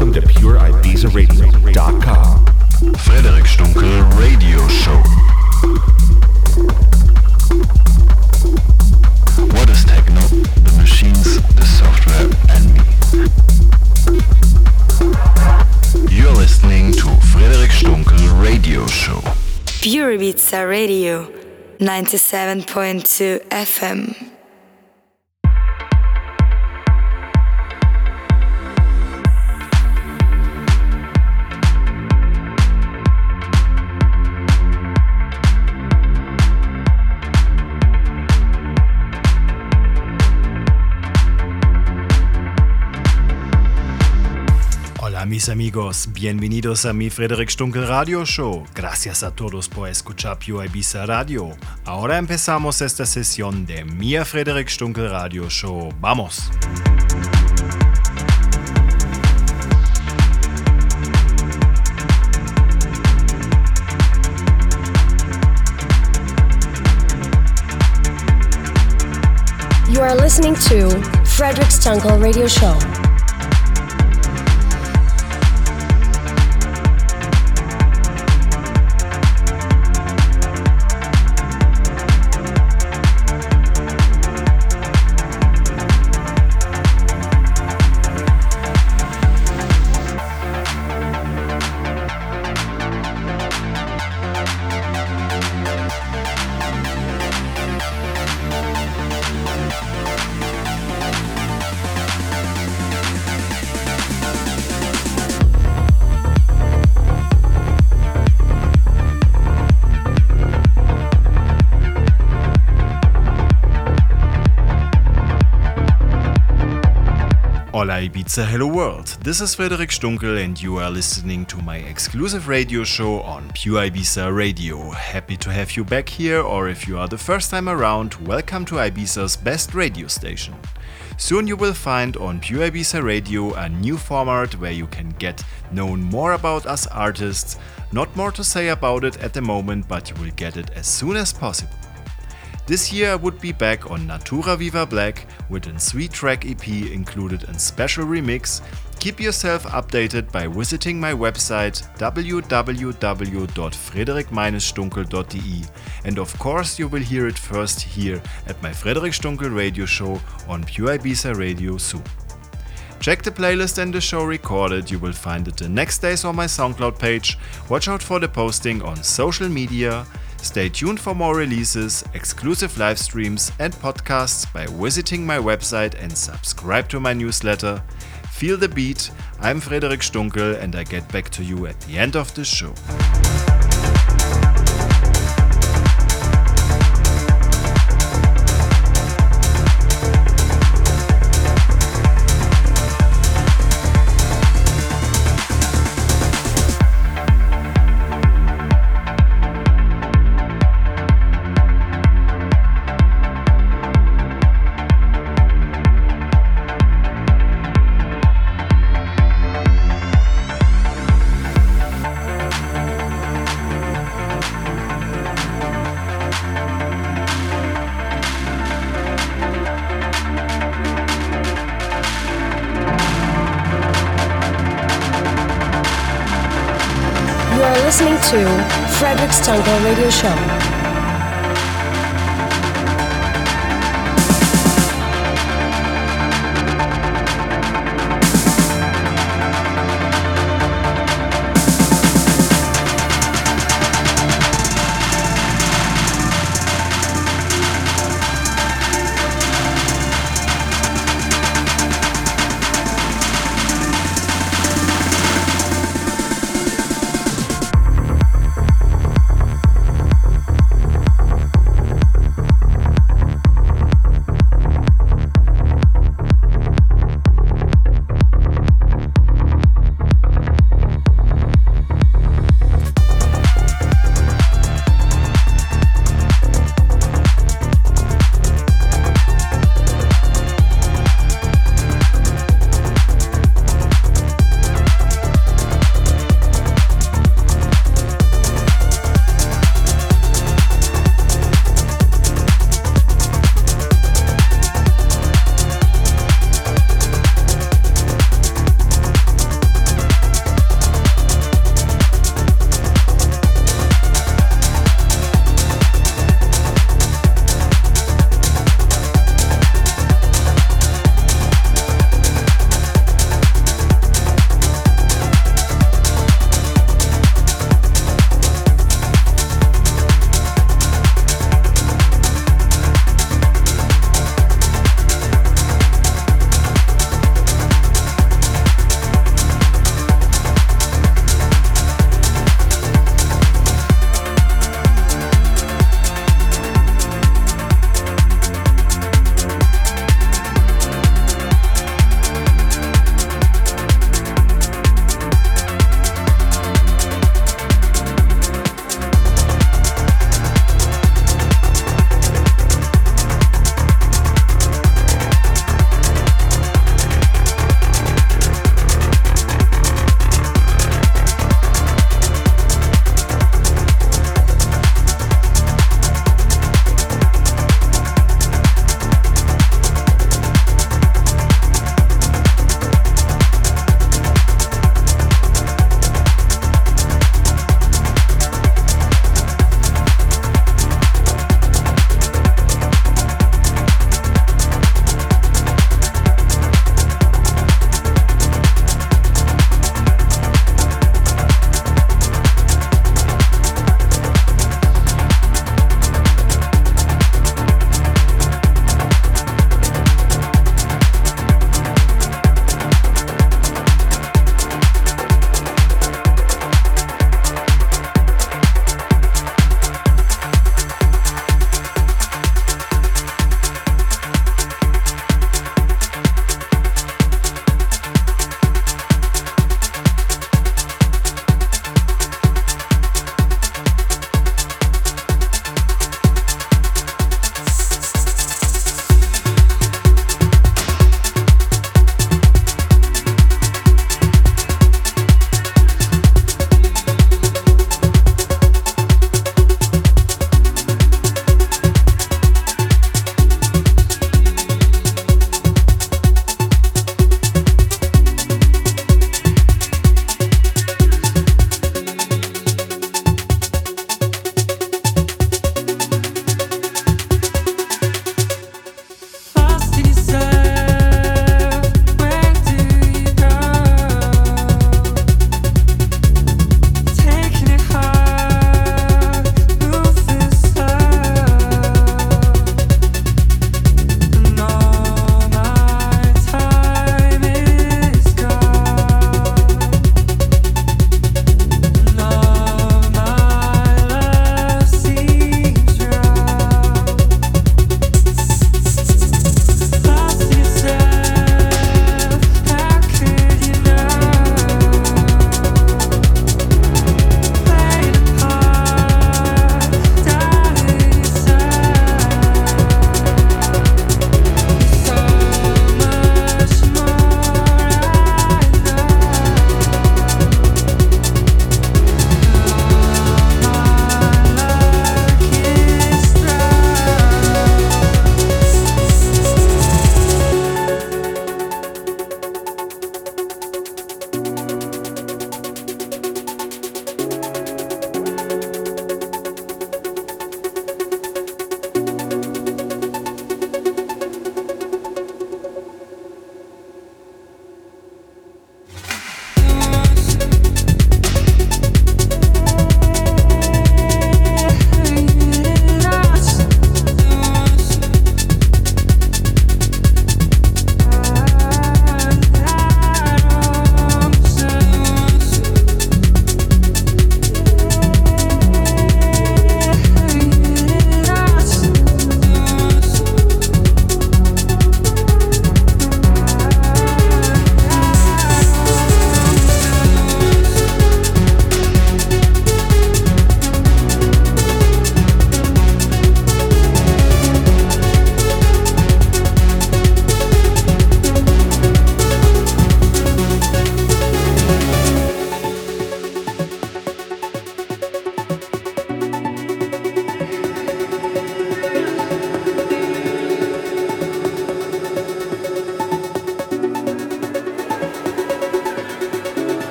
Welcome to PureIbizaradio.com. Frederic Stunkel Radio Show. What is techno? The machines, the software, and me. You're listening to Frederic Stunkel Radio Show. Pure Ibiza Radio 97.2 FM. Mis amigos, bienvenidos a mi Frederick Stunkel Radio Show. Gracias a todos por escuchar Pure Ibiza Radio. Ahora empezamos esta sesión de mi Frederick Stunkel Radio Show. ¡Vamos! You are listening to Frederick Stunkel Radio Show. Hola Ibiza, hello world. This is Frederic Stunkel and you are listening to my exclusive radio show on Pure Ibiza Radio. Happy to have you back here or if you are the first time around, welcome to Ibiza's best radio station. Soon you will find on Pure Ibiza Radio a new format where you can get known more about us artists. Not more to say about it at the moment, but you will get it as soon as possible. This year I would be back on Natura Viva Black with a sweet track EP included in special remix. Keep yourself updated by visiting my website www.frederic-stunkel.de and of course you will hear it first here at my Frederic Stunkel radio show on Pure Ibiza Radio soon. Check the playlist and the show recorded, you will find it the next days on my SoundCloud page. Watch out for the posting on social media. Stay tuned for more releases, exclusive live streams, and podcasts by visiting my website and subscribe to my newsletter. Feel the beat. I'm Frederic Stunkel, and I get back to you at the end of the show. To Frederic's Stunkel Radio Show.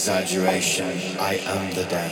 Exaggeration. I am the dance.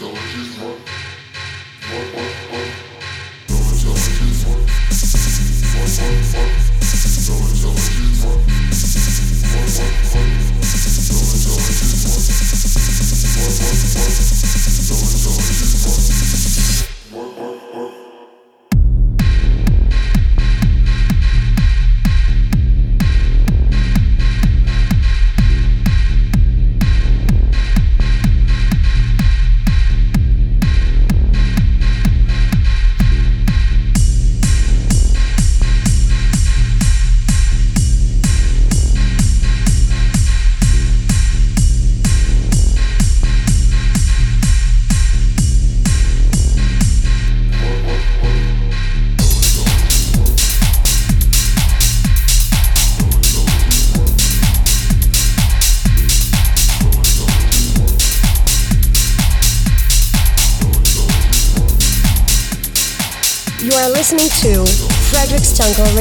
Listening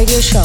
Radio Show.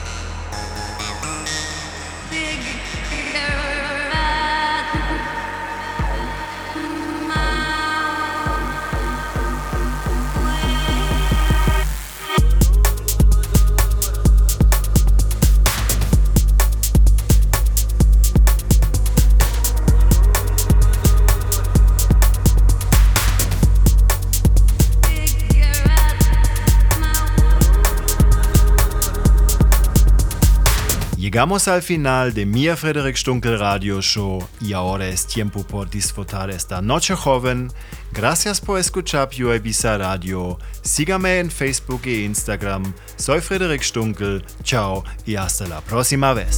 Llegamos al final de mi Frederic Stunkel Radio Show y ahora es tiempo por disfrutar esta noche joven. Gracias por escuchar Pure Ibiza Radio. Sígame en Facebook e Instagram. Soy Frederic Stunkel. Chao y hasta la próxima vez.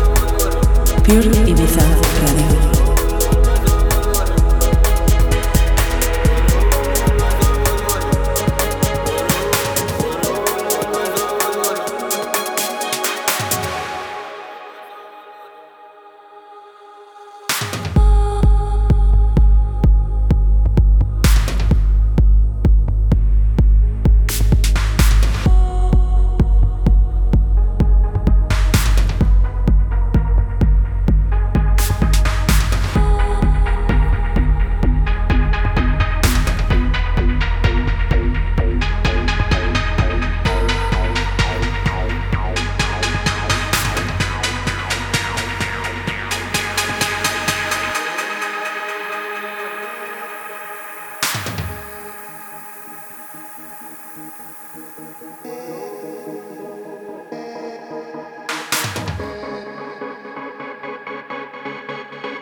Pure Ibiza Radio.